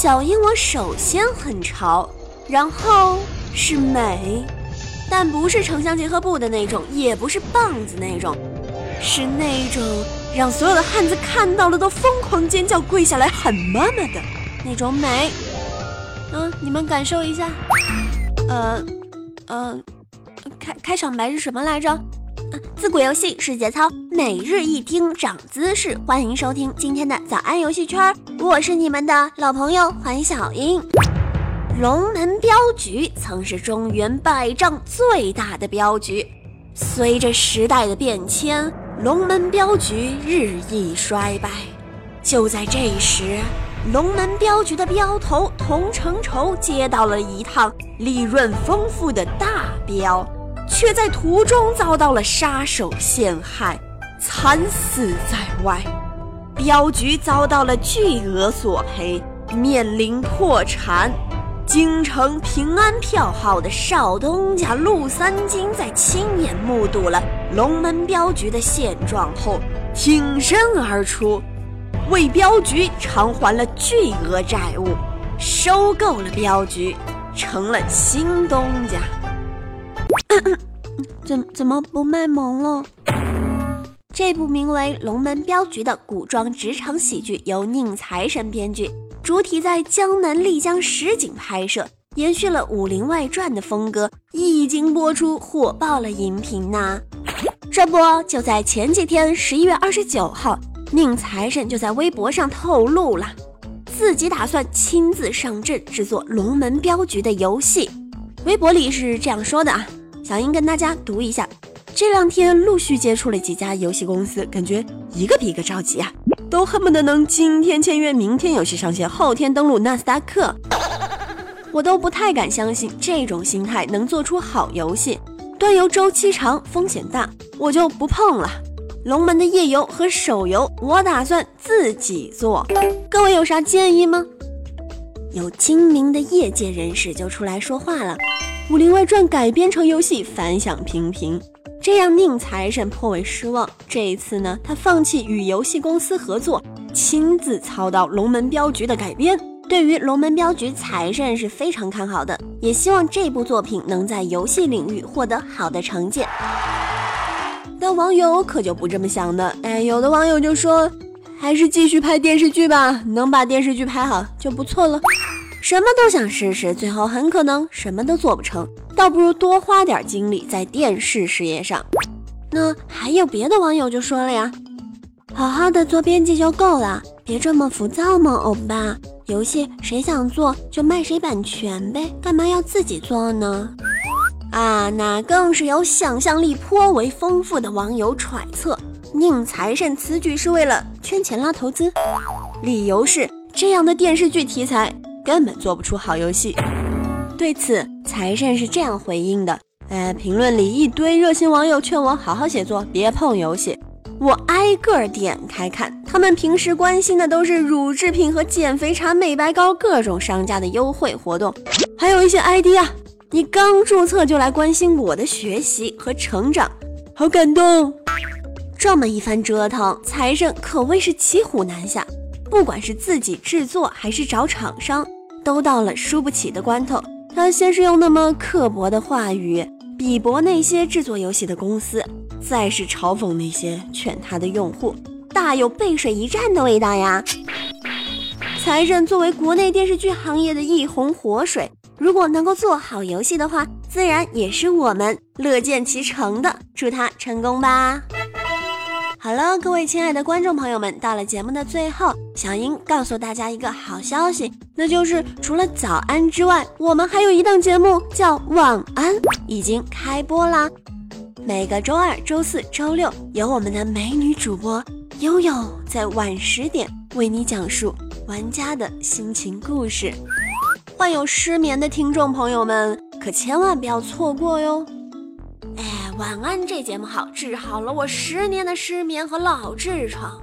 小鹦鹉首先很潮，然后是美，但不是城乡结合部的那种，也不是棒子那种，是那种让所有的汉子看到了都疯狂尖叫、跪下来喊妈妈的那种美。嗯，你们感受一下。呃，呃，开开场白是什么来着？自古游戏是节操，每日一听长姿势。欢迎收听今天的早安游戏圈，我是你们的老朋友黄小英。龙门镖局曾是中原百丈最大的镖局，随着时代的变迁，龙门镖局日益衰败。就在这时，龙门镖局的镖头童承畴接到了一趟利润丰富的大镖。却在途中遭到了杀手陷害，惨死在外。镖局遭到了巨额索赔，面临破产。京城平安票号的少东家陆三金在亲眼目睹了龙门镖局的现状后，挺身而出，为镖局偿还了巨额债务，收购了镖局，成了新东家。怎怎么不卖萌了？这部名为《龙门镖局》的古装职场喜剧由宁财神编剧，主体在江南丽江实景拍摄，延续了《武林外传》的风格，一经播出火爆了荧屏呐！这不就在前几天，十一月二十九号，宁财神就在微博上透露了，自己打算亲自上阵制作《龙门镖局》的游戏。微博里是这样说的啊。小英跟大家读一下，这两天陆续接触了几家游戏公司，感觉一个比一个着急啊，都恨不得能今天签约，明天游戏上线，后天登录纳斯达克。我都不太敢相信这种心态能做出好游戏，端游周期长，风险大，我就不碰了。龙门的页游和手游，我打算自己做，各位有啥建议吗？有精明的业界人士就出来说话了。《武林外传》改编成游戏反响平平，这让宁财神颇为失望。这一次呢，他放弃与游戏公司合作，亲自操刀《龙门镖局》的改编。对于《龙门镖局》，财神是非常看好的，也希望这部作品能在游戏领域获得好的成绩。但网友可就不这么想的，哎，有的网友就说，还是继续拍电视剧吧，能把电视剧拍好就不错了。什么都想试试，最后很可能什么都做不成，倒不如多花点精力在电视事业上。那还有别的网友就说了呀，好好的做编辑就够了，别这么浮躁嘛，欧巴。游戏谁想做就卖谁版权呗，干嘛要自己做呢？啊，那更是有想象力颇为丰富的网友揣测，宁财神此举是为了圈钱拉投资，理由是这样的电视剧题材。根本做不出好游戏。对此，财神是这样回应的：“呃，评论里一堆热心网友劝我好好写作，别碰游戏。我挨个点开看，他们平时关心的都是乳制品和减肥茶、美白膏各种商家的优惠活动，还有一些 ID 啊，你刚注册就来关心我的学习和成长，好感动。这么一番折腾，财神可谓是骑虎难下。”不管是自己制作还是找厂商，都到了输不起的关头。他先是用那么刻薄的话语鄙薄那些制作游戏的公司，再是嘲讽那些劝他的用户，大有背水一战的味道呀。财神作为国内电视剧行业的一泓活水，如果能够做好游戏的话，自然也是我们乐见其成的。祝他成功吧！好了，各位亲爱的观众朋友们，到了节目的最后，小英告诉大家一个好消息，那就是除了早安之外，我们还有一档节目叫晚安，已经开播啦。每个周二、周四周六，有我们的美女主播悠悠在晚十点为你讲述玩家的心情故事。患有失眠的听众朋友们，可千万不要错过哟。哎晚安，这节目好，治好了我十年的失眠和老痔疮。